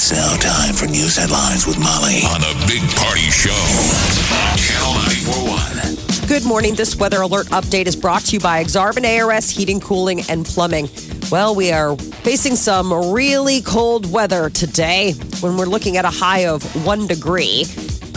It's now time for news headlines with Molly on a big party show Channel 941. Good morning. This weather alert update is brought to you by Exarban ARS Heating, Cooling, and Plumbing. Well, we are facing some really cold weather today when we're looking at a high of one degree.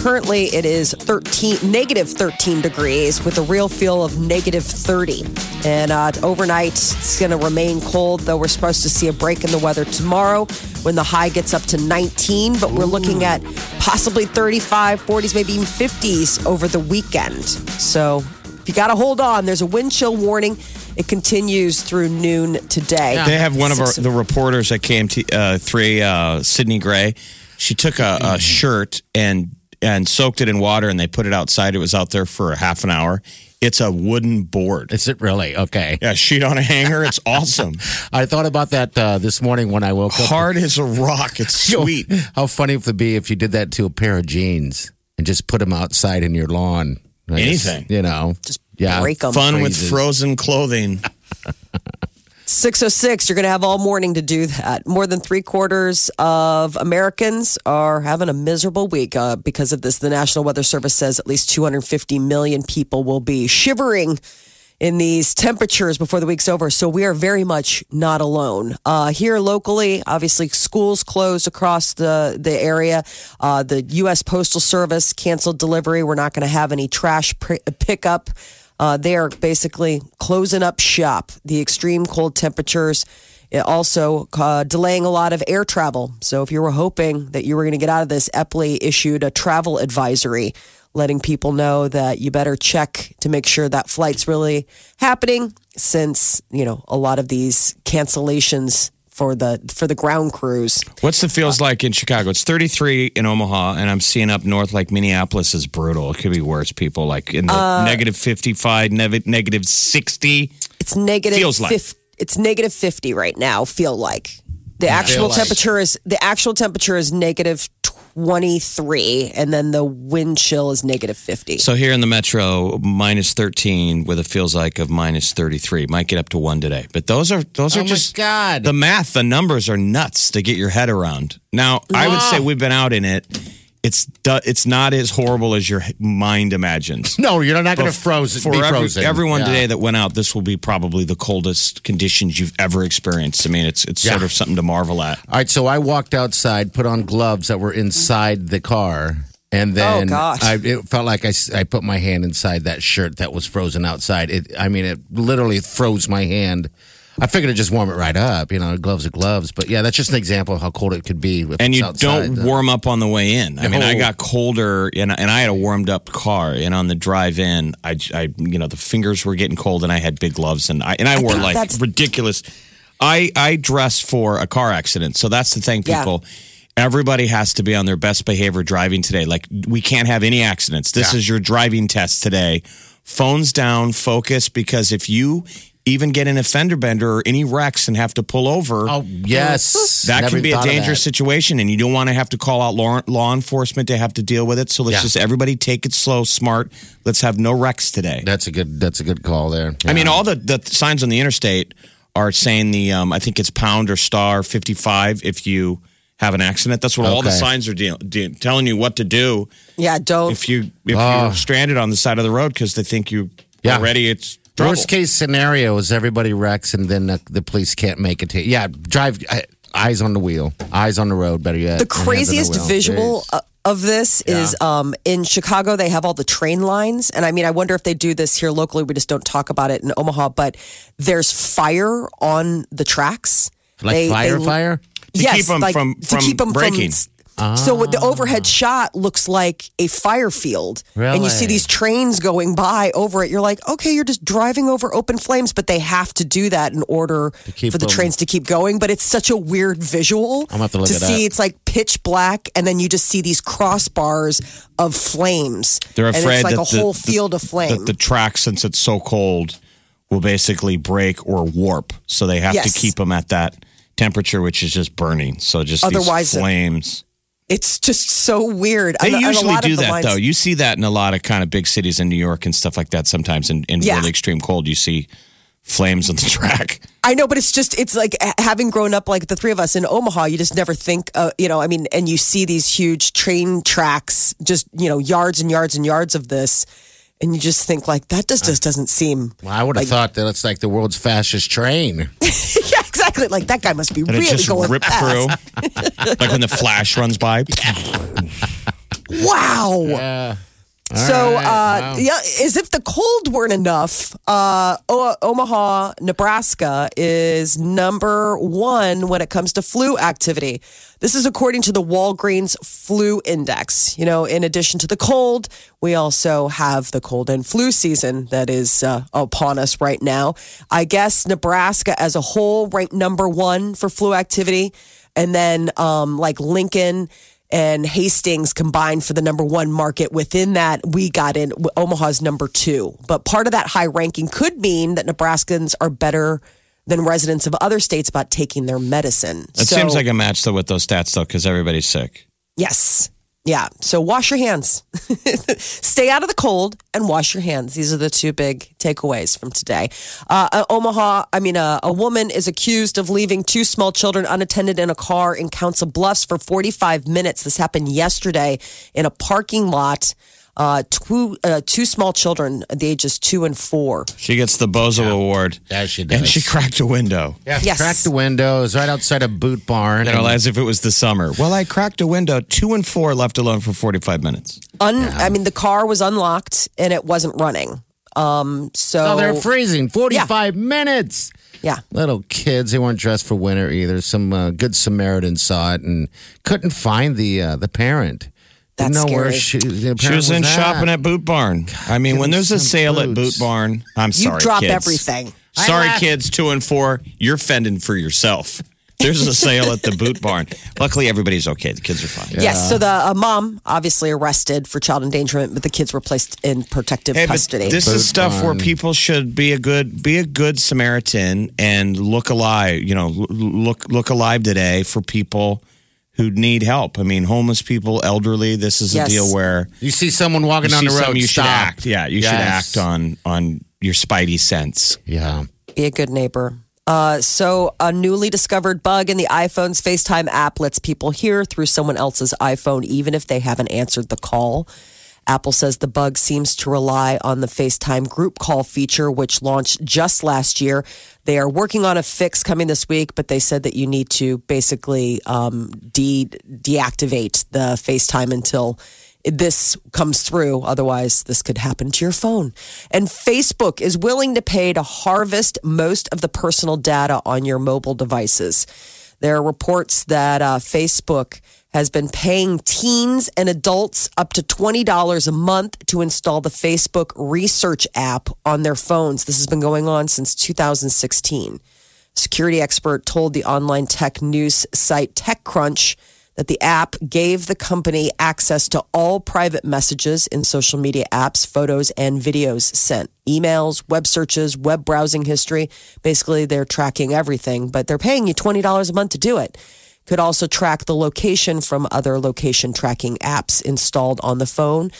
Currently, it is 13, negative 13 degrees with a real feel of negative 30. And uh, overnight, it's going to remain cold, though we're supposed to see a break in the weather tomorrow when the high gets up to 19. But we're looking at possibly 35, 40s, maybe even 50s over the weekend. So if you got to hold on, there's a wind chill warning. It continues through noon today. They have one of our the reporters at KMT uh, three, uh, Sydney Gray. She took a, a shirt and and soaked it in water, and they put it outside. It was out there for a half an hour. It's a wooden board. Is it really? Okay. Yeah, sheet on a hanger. It's awesome. I thought about that uh, this morning when I woke up. Hard as a rock. It's Yo, sweet. How funny it would be if you did that to a pair of jeans and just put them outside in your lawn. I guess, Anything. you know. Just yeah. break 'em. Fun with frozen clothing. 606, you're going to have all morning to do that. More than three quarters of Americans are having a miserable week uh, because of this. The National Weather Service says at least 250 million people will be shivering in these temperatures before the week's over. So we are very much not alone. Uh, here locally, obviously, schools closed across the, the area. Uh, the U.S. Postal Service canceled delivery. We're not going to have any trash pr- pickup. Uh, they are basically closing up shop. The extreme cold temperatures also uh, delaying a lot of air travel. So if you were hoping that you were going to get out of this, Eppley issued a travel advisory letting people know that you better check to make sure that flight's really happening since, you know, a lot of these cancellations for the for the ground crews. What's the feels like in Chicago? It's 33 in Omaha, and I'm seeing up north like Minneapolis is brutal. It could be worse. People like in the Uh, negative 55, nev- negative 60. It's negative Feels like. fif- it's negative 50 right now, feel like. The actual like. temperature is the actual temperature is negative 23 and then the wind chill is negative 50. So here in the metro, minus 13 with a feels like of minus 33. Might get up to one today. But those are those are Oh my just God. the math. The numbers are nuts to get your head around. Now, I would say we've been out in it. It's it's not as horrible as your mind imagines. No, you're not going to froze for be every- frozen. everyone Yeah. today that went out, this will be probably the coldest conditions you've ever experienced. I mean, it's it's sort of something to marvel at. All right, so I walked outside, put on gloves that were inside the car, and oh, then gosh. I, it felt like I, I put my hand inside that shirt that was frozen outside. It, I mean, it literally froze my hand. I figured it'd just warm it right up. You know, gloves are gloves. But yeah, that's just an example of how cold it could be. If and it's you outside. don't warm up on the way in. I mean, I got colder, and, and I had a warmed up car, and on the drive in, I, I, you know, the fingers were getting cold, and I had big gloves, and I and I, wore like that's- ridiculous. I I dressed for a car accident, so that's the thing, Yeah. people. Everybody has to be on their best behavior driving today. Like we can't have any accidents. This Yeah. is your driving test today. Phones down, focus, because if you even get an a fender bender or any wrecks and have to pull over, Oh yes, that Never can be a dangerous situation, and you don't want to have to call out law, law enforcement to have to deal with it. So let's Yeah. just everybody take it slow, smart. Let's have no wrecks today. That's a good. That's a good call there. I mean, all the, the signs on the interstate are saying the um, I think it's pound or star fifty five if you have an accident. That's what all the signs are deal de- telling you what to do yeah, don't if you if Oh. you're stranded on the side of the road because they think you Yeah. already it's trouble. Worst case scenario is everybody wrecks and then the, the police can't make it. To, yeah, drive uh, eyes on the wheel, eyes on the road. Better yet, the and hands on craziest wheel. visual Jeez. uh, of this is um, in Chicago. They have all the train lines, and I mean, I wonder if they do this here locally. We just don't talk about it in Omaha, but there's fire on the tracks. like They- fire, they- fire. To yes, keep 'em like, from- to from keep 'em breaking. To So what the overhead ah. shot looks like a fire field, and you see these trains going by over it. You're like, okay, you're just driving over open flames, but they have to do that in order for the them- trains to keep going. But it's such a weird visual I'm have to look it see. up. It's like pitch black, and then you just see these crossbars of flames. They're and afraid it's like that a the- whole field of flame. that the track, since it's so cold, will basically break or warp. So they have Yes. to keep them at that temperature, which is just burning. So just Otherwise, these flames. It's just so weird. They And- and a usually lot do the that lines- though. You see that in a lot of kind of big cities in New York and stuff like that. Sometimes in, in Yeah. really extreme cold, you see flames on the track. I know, but it's just it's like having grown up like the three of us in Omaha. You just never think, uh, you know. I mean, and you see these huge train tracks, just you know, yards and yards and yards of this, and you just think like that just just doesn't seem. Well, I would have thought that it's like the world's fastest train. yeah, exactly. Like that guy must be And really it just going ripped fast. through, like when the flash runs by. Wow. Yeah. So, right, uh, wow. yeah, as if the cold weren't enough, uh, o- Omaha, Nebraska is number one when it comes to flu activity. This is according to the Walgreens Flu Index. You know, in addition to the cold, we also have the cold and flu season that is uh, upon us right now. I guess Nebraska as a whole ranked number one for flu activity. And then, um, like Lincoln, and Hastings combined for the number one market. Within that, we got in Omaha's number two. But part of that high ranking could mean that Nebraskans are better than residents of other states about taking their medicine. It So- seems like a match though with those stats though, because everybody's sick. Yes. Yeah. So wash your hands. Stay out of the cold and wash your hands. These are the two big takeaways from today. Uh, uh, Omaha, I mean, uh, a woman is accused of leaving two small children unattended in a car in Council Bluffs for 45 minutes. This happened yesterday in a parking lot. Uh, two, uh, two small children, the ages two and four. She gets the Bozo Award. Yeah, she does. And she cracked a window. Yeah, Yes. cracked the windows right outside a boot barn. You know, and- as if it was the summer. Well, I cracked a window, two and four left alone for 45 minutes. Un- I mean, the car was unlocked and it wasn't running. Um, so oh, they're freezing. 45 minutes. yeah. Little kids, they weren't dressed for winter either. Some uh, good Samaritan saw it and couldn't find the uh, the parent. Didn't That's know where she, the She parent was in at. shopping at Boot Barn. I mean, when there's a some sale at Boot. Barn, Barn, I'm You sorry, drop kids. everything. I Sorry, laugh- kids, two and four. You're fending for yourself. There's a sale at the Boot Barn. Luckily, everybody's okay. The kids are fine. Yes. So the uh, mom obviously arrested for child endangerment, but the kids were placed in protective Hey, but custody. this Boot is stuff where people should be a good be a good Samaritan and look alive. You know, l- look look alive today for people who need help. I mean, homeless people, elderly. This is Yes. a deal where You see someone walking down the road, something, you should act. Yeah, you should act on on your spidey sense. Yeah. Be a good neighbor. Uh, so, a newly discovered bug in the iPhone's FaceTime app lets people hear through someone else's iPhone, even if they haven't answered the call. Apple says the bug seems to rely on the FaceTime group call feature, which launched just last year. They are working on a fix coming this week, but they said that you need to basically um, de- deactivate the FaceTime until this comes through. Otherwise, this could happen to your phone. And Facebook is willing to pay to harvest most of the personal data on your mobile devices. There are reports that uh, Facebook has been paying teens and adults up to $20 a month to install the Facebook Research app on their phones. This has been going on since 2016. Security expert told the online tech news site TechCrunch that the app gave the company access to all private messages in social media apps, photos, and videos sent, emails, web searches, web browsing history. Basically, they're tracking everything, but they're paying you $20 a month to do it. Could also track the location from other location tracking apps installed on the phone,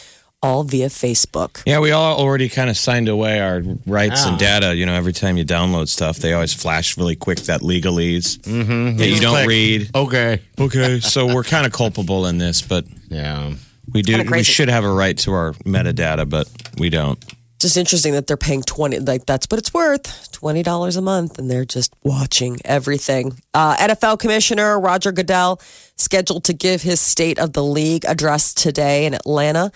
all via Facebook. Yeah, we all already kind of signed away our rights and Ah. data. You know, every time you download stuff, they always flash really quick that legalese mm-hmm. that you don't Click. read. Okay. Okay, so we're kind of culpable in this, but Yeah. we do. We should have a right to our metadata, but we don't. Just interesting that they're paying 20 like that's what it's worth $20 a month and they're just watching everything. Uh, nfl commissioner roger goodell scheduled to give his state of the league address today in atlanta.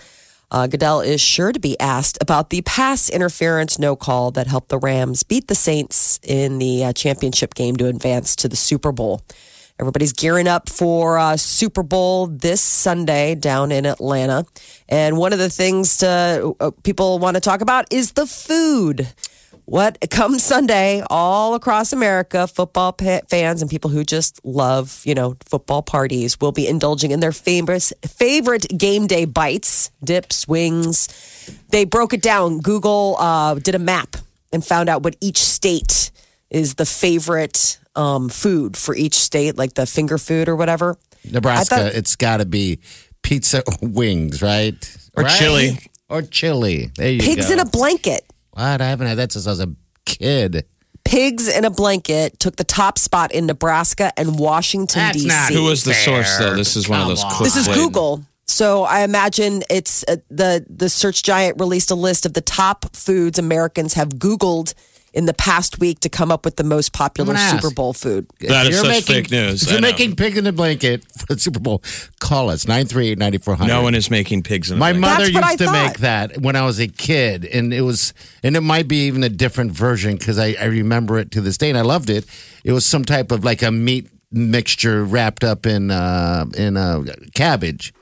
Uh, goodell is sure to be asked about the pass interference no call that helped the rams beat the saints in the uh, championship game to advance to the super bowl Everybody's gearing up for uh, Super Bowl this Sunday down in Atlanta. And one of the things to, uh, people want to talk about is the food. What comes Sunday all across America, football fans and people who just love, you know, football parties will be indulging in their famous favorite game day bites, dips, wings. They broke it down. Google uh, did a map and found out what each state is the favorite um, food for each state, like the finger food or whatever. Nebraska, I thought- it's got to be pizza wings, right? Or Right? chili. Or chili. There you Pigs go. in a blanket. What? I haven't had that since I was a kid. Pigs in a blanket took the top spot in Nebraska and Washington D.C. not Who was the Fair. source though? This is one of those. Come on. This is. Google. So I imagine it's uh, the the search giant released a list of the top foods Americans have Googled in the past week to come up with the most popular Super. Bowl food. That If is you're such fake news. If I you're know. making pig in the blanket for the Super Bowl, call us 938 9400. No one is making pigs in a My blanket. mother That's what I used to thought. make that when I was a kid, and it was, and it might be even a different version because I, I remember it to this day, and I loved it. It was some type of like a meat mixture wrapped up in uh, in uh, cabbage,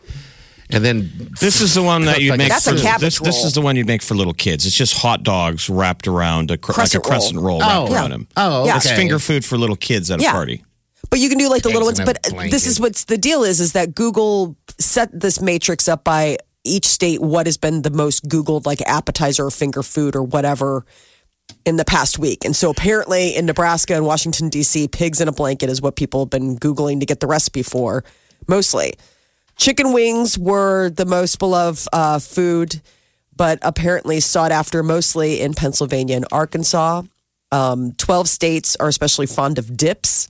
and then This is the one that you like make. a That's a for, cabbage this, this is the one you make for little kids. It's just hot dogs wrapped around a cr- Crescent like a crescent roll, roll. wrapped Oh. around them. Oh, Yeah. It's finger food for little kids at a Yeah. party. But you can do like the little ones. But blanket. this is what's the deal is is that Google set this matrix up by each state what has been the most Googled like appetizer or finger food or whatever in the past week. And so apparently in Nebraska and Washington D.C., pigs in a blanket is what people have been googling to get the recipe for mostly. Chicken wings were the most beloved uh, food, but apparently sought after mostly in Pennsylvania and Arkansas. Um, 12 states are especially fond of dips,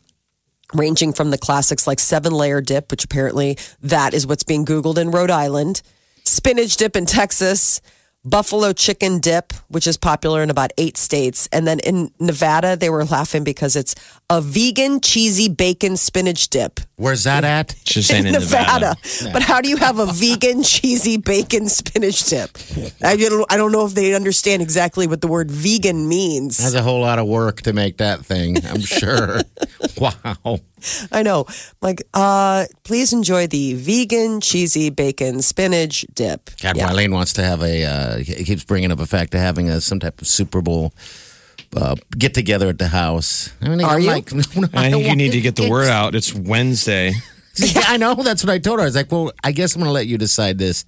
ranging from the classics like seven layer dip, which apparently that is what's being Googled in Rhode Island, spinach dip in Texas, buffalo chicken dip, which is popular in about eight states. And then in Nevada, they were laughing because it's a vegan cheesy bacon spinach dip where's that at? Just saying in in Nevada. Nevada. But how do you have a vegan cheesy bacon spinach dip? I don't, I don't know if they understand exactly what the word vegan means. Has a whole lot of work to make that thing. I'm sure. wow. I know. Like, uh, please enjoy the vegan cheesy bacon spinach dip. God, Yeah. Marlene wants to have a. Uh, he keeps bringing up a fact of having a some type of Super Bowl uh, get together at the house. I mean, Are I'm you? Like, no, I think you need to get the word out. It's Wednesday. Yeah, I know. That's what I told her. I was like, well, I guess I'm going to let you decide this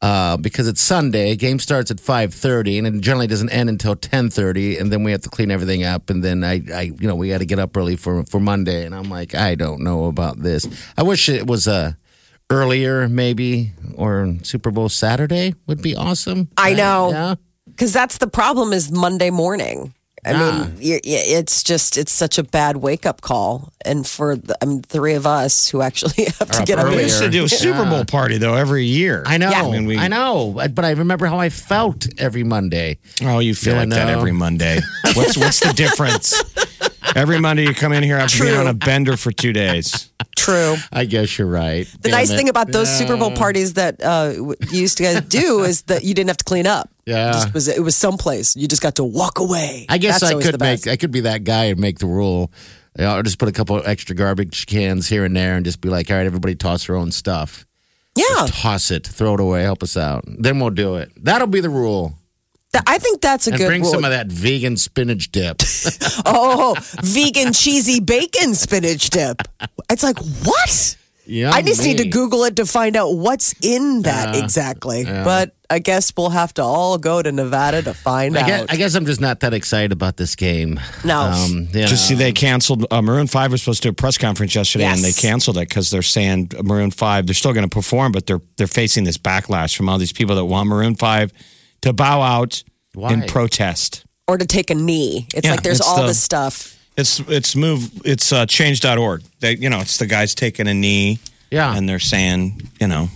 uh, because it's Sunday. Game starts at 5.30 and it generally doesn't end until 10.30 and then we have to clean everything up and then I, I you know, we got to get up early for, for Monday. And I'm like, I don't know about this. I wish it was uh, earlier maybe or Super Bowl Saturday would be awesome. I know. Yeah. Because that's the problem is Monday morning. I mean, y- y- it's just, it's such a bad wake up call. And for the, I mean, three of us who actually have to up get up earlier. We used to do a Super Bowl party though every year. I know. I mean, we- I know. But I remember how I felt every Monday. Oh, you feel Yeah, like that every Monday. What's what's the difference? Every Monday you come in here after being True. on a bender for two days. True. I guess you're right. The nice thing about those Super Bowl parties that uh, you used to guys do is that you didn't have to clean up. Yeah. It, just was, it was someplace. You just got to walk away. I guess That's I could make I could be that guy and make the rule. You know, I'll just put a couple extra garbage cans here and there and just be like, all right, everybody toss their own stuff. Yeah. Toss it, throw it away, help us out. Then we'll do it. That'll be the rule. I think that's a And good bring rule. some of that vegan spinach dip. Oh, vegan cheesy bacon spinach dip. It's like, what? I just need to Google it to find out what's in that exactly. But I guess we'll have to all go to Nevada to find I out. guess, I guess I'm just not that excited about this game. No. Um, you Just see, they canceled. Uh, Maroon Five was supposed to do a press conference yesterday, and they canceled it because they're saying Maroon Five. They're still going to perform, but they're they're facing this backlash from all these people that want Maroon Five to bow out Why? in protest. or to take a knee. It's Yeah, like there's it's all the- this stuff. It's it's move. It's uh, change.org. They you know it's the guys taking a knee. Yeah. and they're saying you know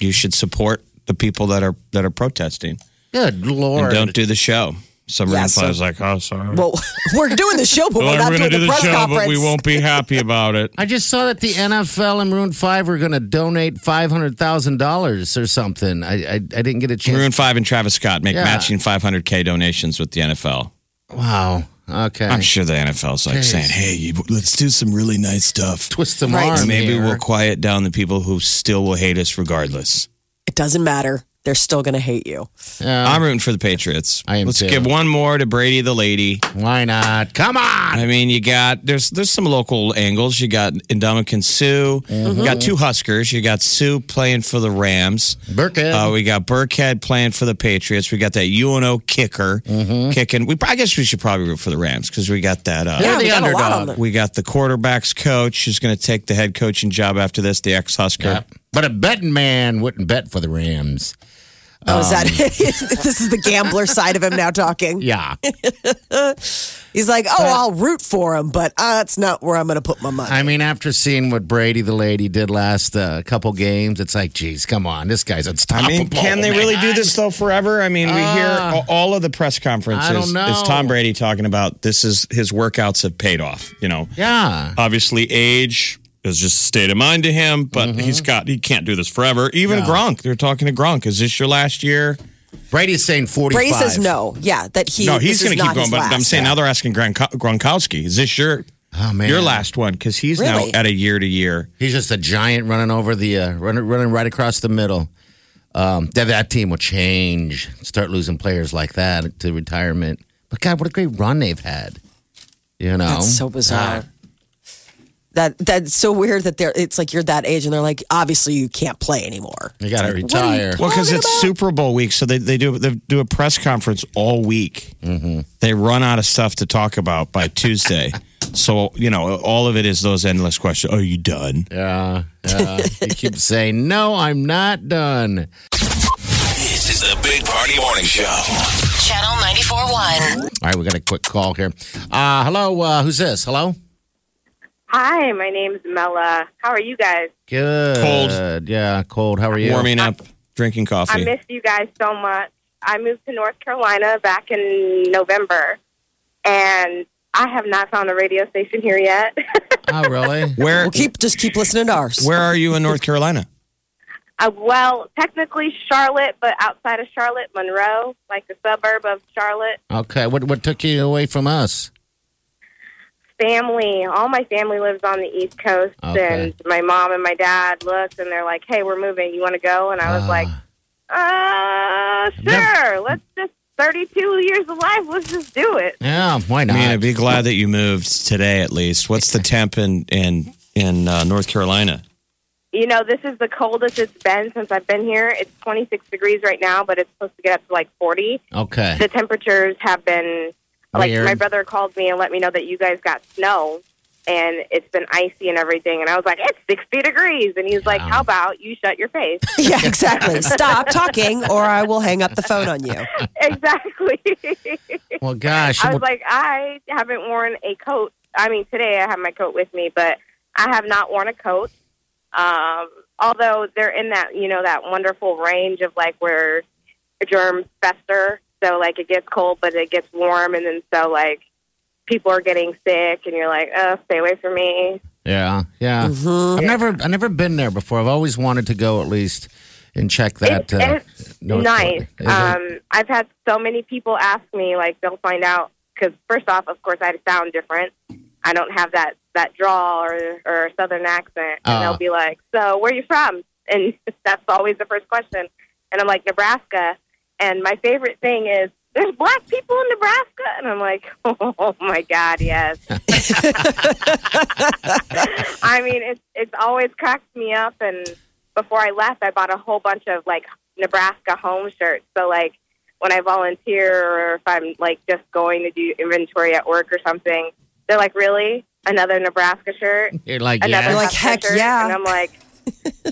you should support the people that are that are protesting Good Lord. and don't do the show. Some Maroon Yeah, so- Five's like, oh sorry. Well, we're doing the show, but Well, we're not gonna doing do the the press show, conference. but we won't be happy about it. I just saw that the NFL and Maroon 5 are going to donate $500,000 or something. I, I, I didn't get a chance. Maroon Five and Travis Scott make Yeah. matching 500k donations with the NFL. Wow. Okay. I'm sure the NFL's like Jeez. saying, "Hey, you, let's do some really nice stuff. Twist them Right. arm Maybe here. we'll quiet down the people who still will hate us regardless." It doesn't matter. They're still going to hate you. Yeah, I'm rooting for the Patriots. I am Let's too. give one more to Brady the lady. why not? Come on. I mean, you got there's there's some local angles. You got Ndamukong Suh. You got two Huskers. You got Suh playing for the Rams. Burkhead. Uh, we got Burkhead playing for the Patriots. We got that UNO kicker kicking. We I guess we should probably root for the Rams because we got that. Uh, Yeah, the we got underdog. on. We got the quarterbacks coach who's going to take the head coaching job after this, the ex Husker. Yeah. But a betting man wouldn't bet for the Rams. Oh, is that this is the gambler side of him now talking. Yeah. He's like, oh, I'll root for him, but uh, that's not where I'm going to put my money. I mean, after seeing what Brady the lady did last uh, couple games, it's like, geez, come on, this guy's unstoppable. I unstoppable. mean, can they man. really do this though forever? I mean, we hear all of the press conferences I don't know. is Tom Brady talking about this is his workouts have paid off. You know, Yeah. obviously age is just a state of mind to him, but he's got he can't do this forever. Even Gronk, they're talking to Gronk. Is this your last year? Brady's saying 45. Brady says no. Yeah, that he. no, he's going to keep going. his But I'm last. saying now they're asking Gronk- Gronkowski, is this your Oh, man. your last one? Because he's Really? now at a year to year. He's just a giant running over the, uh, running, running right across the middle. Um, that, that team will change, start losing players like that to retirement. But God, what a great run they've had. You know? That's so bizarre. God. That that's so weird that they're. It's like you're that age, and they're like, obviously you can't play anymore. You got to What are you- retire. Well, because it's about- Super Bowl week, so they, they do they do a press conference all week. Mm-hmm. They run out of stuff to talk about by Tuesday. so you know, all of it is those endless questions. Are you done? Yeah, yeah. he keeps saying, "No, I'm not done." This is the Big Party Morning Show. Channel 94.1. All right, we got a quick call here. Uh, hello, uh, who's this? Hello. Hi, my name's Mella. How are you guys? Good. Cold. Yeah, cold. How are you? Warming up, drinking coffee. I coffee. missed you guys so much. I moved to North Carolina back in November, and I have not found a radio station here yet. Oh, really? where Well, keep just keep listening to ours. where are you in North Carolina? uh, well, technically Charlotte, but outside of Charlotte, Monroe, like the suburb of Charlotte. Okay. What what took you away from us? Family, all my family lives on the East Coast, Okay. and my mom and my dad looked, and they're like, "Hey, we're moving. You want to go?" And I was Ah. like, "Uh, sure. Let's just 32 years of life. Let's just do it." Yeah, why not? I not? mean, I'd be glad that you moved today at least. What's the temp in in in uh, North Carolina? You know, this is the coldest it's been since I've been here. It's 26 degrees right now, but it's supposed to get up to like 40. okay. The temperatures have been like Weird. my brother called me and let me know that you guys got snow and it's been icy and everything. And I was like, it's 60 degrees. And he's like, how about you shut your face? yeah, exactly. Stop talking, or I will hang up the phone on you. exactly. Well, gosh. I was like, I haven't worn a coat. I mean, today I have my coat with me, but I have not worn a coat. Um, although they're in that, you know, that wonderful range of like where germs fester. So like it gets cold, but it gets warm, and then so like people are getting sick, and you're like, oh, stay away from me. yeah, yeah. Mm-hmm. I've never I've never been there before. I've always wanted to go at least and check that. It's, uh, it's nice. Carolina. Is it? Um, I've had so many people ask me, like, they'll find out because first off, of course, I sound different. I don't have that that drawl or or southern accent, and Ah. they'll be like, "So, where are you from?" And that's always the first question. And I'm like, Nebraska. And my favorite thing is, there's black people in Nebraska, and I'm like, oh my god, yes. I mean, it's it's always cracked me up. And before I left, I bought a whole bunch of like Nebraska home shirts. So like when I volunteer or if I'm like just going to do inventory at work or something, they're like, really another Nebraska shirt, You're like, another yeah. Like, heck shirt? yeah. And I'm like,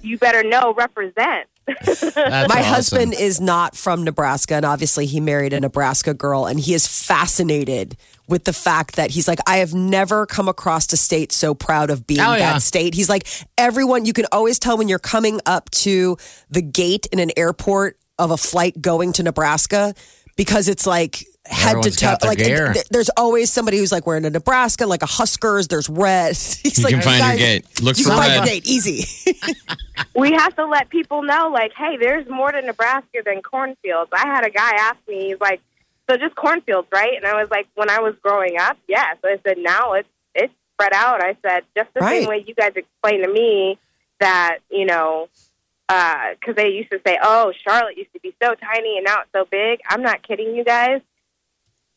you better know, represent. My awesome. husband is not from Nebraska, and obviously he married a Nebraska girl, and he is fascinated with the fact that he's like, I have never come across a state so proud of being Oh, yeah. that state. He's like, everyone, you can always tell when you're coming up to the gate in an airport of a flight going to Nebraska because it's like head Everyone's to toe. got their Like, gear. th- there's always somebody who's like wearing a Nebraska, like a Huskers. There's red. He's You like, can find your guys, gate. Look You for can find red. your gate easy. we have to let people know, like, hey, there's more to Nebraska than cornfields. I had a guy ask me, he's like, So just cornfields, right? And I was like, when I was growing up, yeah. So I said, now it's it's spread out. I said, just the Right. same way you guys explained to me that, you know, uh, because they used to say, oh, Charlotte used to be so tiny and now it's so big. I'm not kidding you guys.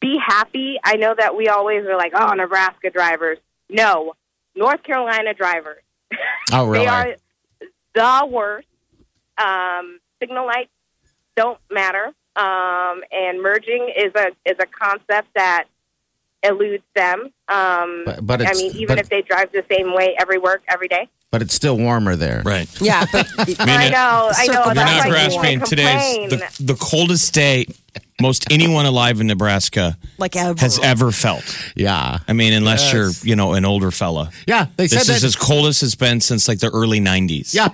Be happy. I know that we always are like, oh, Nebraska drivers. No, North Carolina drivers. Oh, really? They are the worst. Um, signal lights don't matter, um, and merging is a is a concept that eludes them. Um, But- but I mean, even but- if they drive the same way every work every day. but it's still warmer there. Right. Yeah, but I know, I know. Circle You're That's not why grasping. people Today's the, the coldest day most anyone alive in Nebraska like ever. has ever felt. Yeah. I mean, unless Yes. you're, you know, an older fella. Yeah. They said This that. is as cold as it's been since like the early 90s. yeah.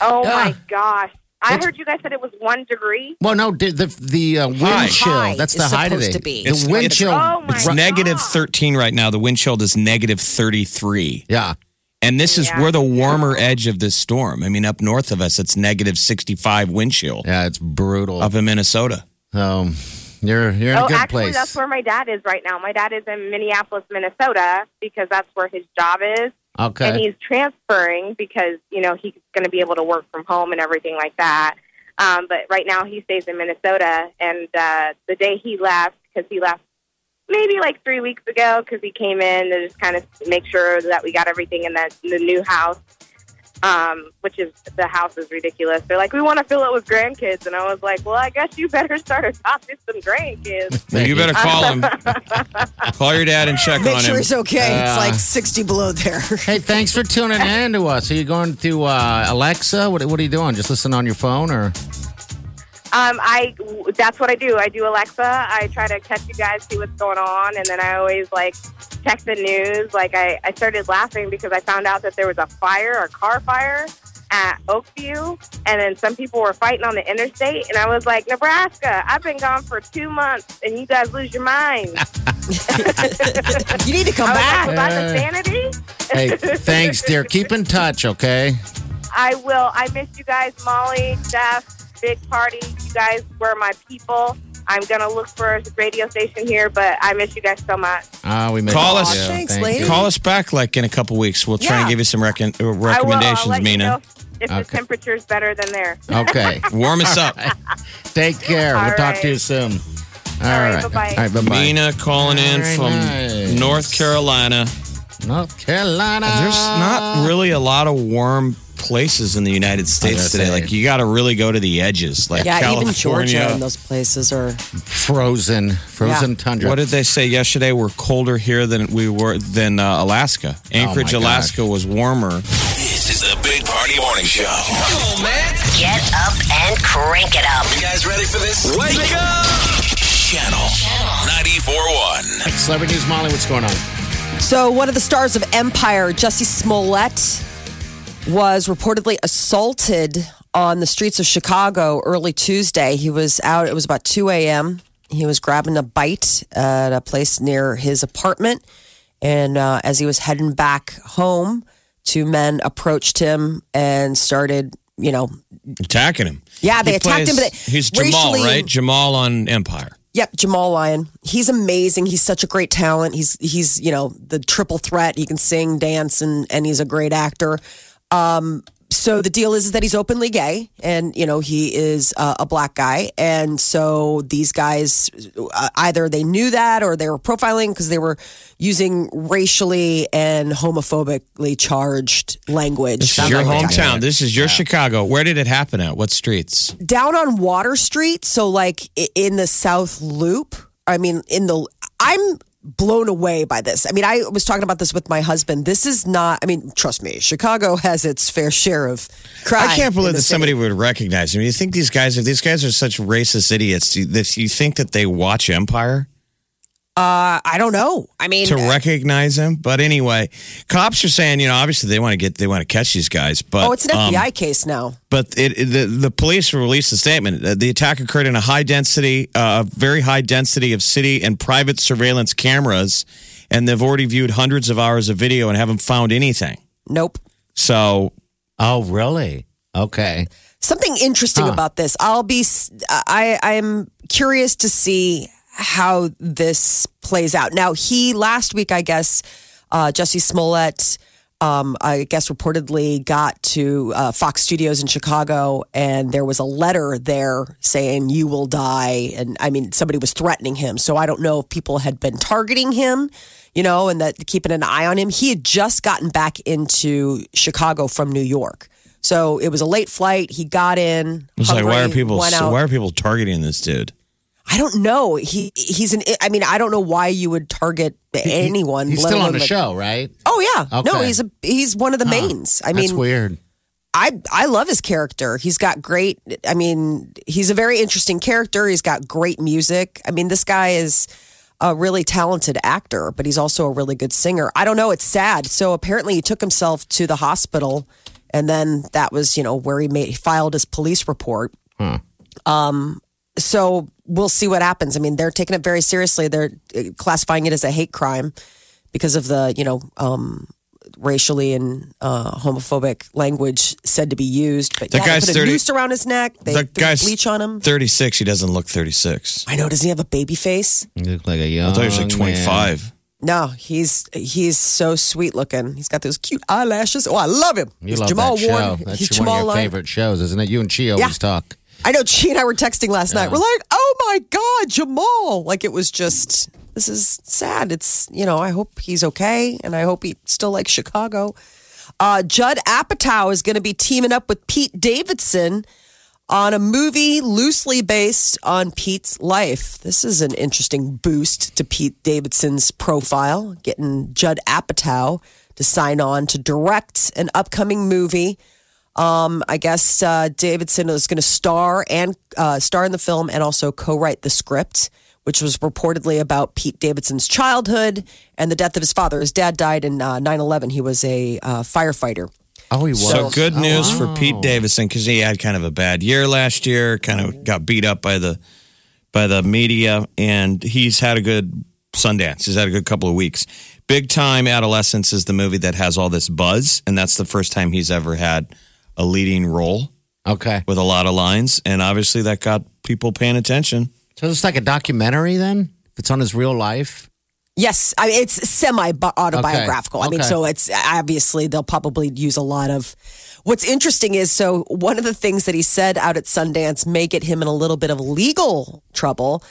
oh Yeah. my gosh! I It's- heard you guys said it was one degree. Well, no, the the, the uh, wind High. chill. High That's the high supposed today. to be. The It's- wind it's- chill. Oh, my It's God. negative 13 right now. The wind chill is negative 33. Yeah. And this is Yeah. we're the warmer edge of this storm. I mean, up north of us, it's negative 65 wind chill Yeah, it's brutal. up in Minnesota. Um, you're you're in oh, a good actually, place. that's where my dad is right now. My dad is in Minneapolis, Minnesota, because that's where his job is. Okay. And he's transferring because you know he's going to be able to work from home and everything like that. Um, but right now he stays in Minnesota, and uh, the day he left, because he left maybe like three weeks ago, because he came in to just kind of make sure that we got everything in that in the new house. Um, which is the house is ridiculous. They're like, we want to fill it with grandkids, and I was like, well, I guess you better start adopting some grandkids. Well, you better call him. call your dad and check Make on sure him. he's okay. it's Uh, like 60 below there. Hey, thanks for tuning in to us. Are you going to uh, Alexa? What, what are you doing? Just listen on your phone or? Um, I that's what I do. I do Alexa. I try to catch you guys, see what's going on, and then I always like check the news. Like I, I started laughing because I found out that there was a fire, a car fire at Oakview, and then some people were fighting on the interstate, and I was like, Nebraska, I've been gone for two months, and you guys lose your mind. You need to come I was back. like, was that insanity? Uh, hey, thanks, dear. Keep in touch, okay? I will. I miss you guys, Molly, Jeff, Big Party. You guys were my people. I'm gonna look for a radio station here, but I miss you guys so much. Uh, we made Call it. us. Yeah, Thanks, thank lady. you. Call us back like in a couple weeks. We'll try and Yeah. give you some recon- uh, I will. recommendations, I'll let Mina. You know if the Okay. temperature's better than there. Okay. Warm us up. Take care. All we'll talk to you soon. All right, right. bye-bye. All right. Bye bye. Mina calling in Very from nice. North Carolina. North Carolina. There's not really a lot of warm places in the United States today. say. Like you got to really go to the edges, like yeah, California. even Georgia and those places are. frozen, frozen Yeah. tundra. What did they say yesterday? We're colder here than we were than uh, Alaska. Anchorage, Oh Alaska was warmer. This is the Big Party Morning Show. Come on, man. Get up and crank it up. You guys ready for this? Wake up! Channel 94.1. Celebrity News Molly, what's going on? So, one of the stars of Empire, Jussie Smollett, was reportedly assaulted on the streets of Chicago early Tuesday. He was out, it was about 2 a.m. He was grabbing a bite at a place near his apartment. And uh, as he was heading back home, two men approached him and started, you know, Attacking him. Yeah, they He attacked him, plays- but he's Jamal, right? Jamal on Empire. Yep, Jamal Lyon. He's amazing. He's such a great talent. He's he's you know the triple threat. He can sing, dance, and and he's a great actor. Um, so the deal is that he's openly gay, and you know he is uh, a black guy, and so these guys uh, either they knew that or they were profiling because they were using racially and homophobically charged language. This is your like hometown. This is your Chicago. Where did it happen at? What streets? down on Water Street, so like in the South Loop. I mean, in the I'm blown away by this. I mean, I was talking about this with my husband. This is not. I mean, trust me, Chicago has its fair share of crime. I can't believe that city. somebody would recognize him. You think these guys are these guys are such racist idiots? You, that you think that they watch Empire Uh, I don't know. I mean, to recognize him? But anyway, cops are saying you know obviously they want to get they want to catch these guys. But oh, it's an um, FBI case now. But it, it- the the police released a statement. Uh, The attack occurred in a high density, uh, very high density of city and private surveillance cameras, and they've already viewed hundreds of hours of video and haven't found anything. Nope. So Oh, really? Okay. Something interesting Huh. about this. I'll be. I I am curious to see how this plays out. Now, he last week, I guess, uh, Jussie Smollett. Um, I guess reportedly got to uh, Fox Studios in Chicago, and there was a letter there saying "you will die," and I mean somebody was threatening him. So I don't know if people had been targeting him, you know, and that keeping an eye on him. He had just gotten back into Chicago from New York, so it was a late flight. He got in. It's like, why are people? So why are people targeting this dude? I don't know. He he's an. I mean, I don't know why you would target anyone. He's still on the like- show, right? Oh yeah, no, he's a he's one of the mains. I That's mean, weird. I I love his character. He's got great. I mean, he's a very interesting character. He's got great music. I mean, this guy is a really talented actor, but he's also a really good singer. I don't know. It's sad. So apparently, he took himself to the hospital, and then that was you know where he made he filed his police report. Um, so we'll see what happens. I mean, they're taking it very seriously. They're uh, classifying it as a hate crime because of the you know um, racially and uh, homophobic language said to be used. But The yeah, they guy's put a 30 noose around his neck. They the threw guy's bleach on him. 36. He doesn't look 36. I know. Doesn't he have a baby face? You look like a young. I thought he was like man. 25. No, he's he's so sweet looking. He's got those cute eyelashes. Oh, I love him. You he's love Jamal that show. Warren. That's he's one Jamal of your Lyon. favorite shows, isn't it? You and Chi always Yeah. talk. I know Chi and I were texting last night. We're like, oh my God, Jamal. Like it was just, this is sad. It's, you know, I hope he's okay and I hope he still likes Chicago. Uh, Judd Apatow is going to be teaming up with Pete Davidson on a movie loosely based on Pete's life. This is an interesting boost to Pete Davidson's profile, getting Judd Apatow to sign on to direct an upcoming movie. Um, I guess uh, Davidson is going to star and uh, star in the film and also co-write the script, which was reportedly about Pete Davidson's childhood and the death of his father. His dad died in uh, 9/11. He was a uh, firefighter. Oh, he was. So good Oh, news for. Pete Davidson because he had kind of a bad year last year. Kind of got beat up by the by the media, and he's had a good Sundance. He's had a good couple of weeks. Big Time Adolescence is the movie that has all this buzz, and that's the first time he's ever had a leading role Okay. with a lot of lines, and obviously that got people paying attention. So it's like a documentary then? If it's on his real life? Yes, I mean, it's semi autobiographical. I mean, Okay. so it's obviously they'll probably use a lot of. What's interesting is so one of the things that he said out at Sundance may get him in a little bit of legal trouble.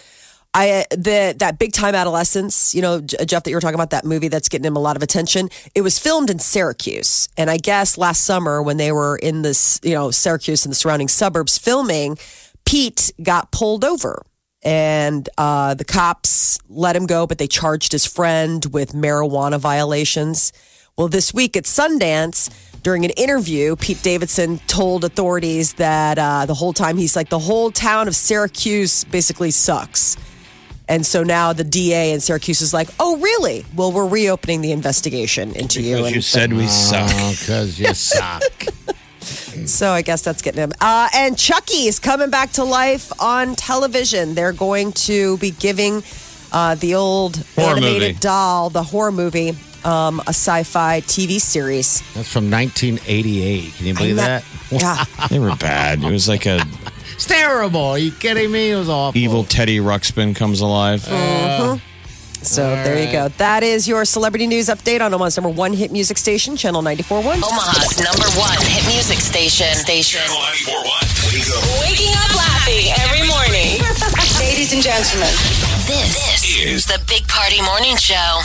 I the that big time adolescence, you know, Jeff, that you were talking about that movie that's getting him a lot of attention. It was filmed in Syracuse, and I guess last summer when they were in this, you know, Syracuse and the surrounding suburbs filming, Pete got pulled over and uh, the cops let him go, but they charged his friend with marijuana violations. Well, this week at Sundance, during an interview, Pete Davidson told authorities that uh, the whole time he's like, the whole town of Syracuse basically sucks. And so now the DA in Syracuse is like, oh, really? Well, we're reopening the investigation into you. And you said we suck. Oh, because you suck. so I guess that's getting him. Uh, and Chucky is coming back to life on television. They're going to be giving uh, the old Horror animated movie. doll, the horror movie, um, a sci-fi TV series. That's from 1988. Can you believe not- that? Yeah. They were bad. It was like a It's terrible. Are you kidding me? It was awful. evil Teddy Ruxpin comes alive. Uh-huh. So there you go. That is your celebrity news update on Omaha's number one hit music station, Channel 94.1. Omaha's number one hit music station. Station. Channel 94.1. Way to go. Waking up laughing every morning. Ladies and gentlemen. This, is the Big Party Morning Show.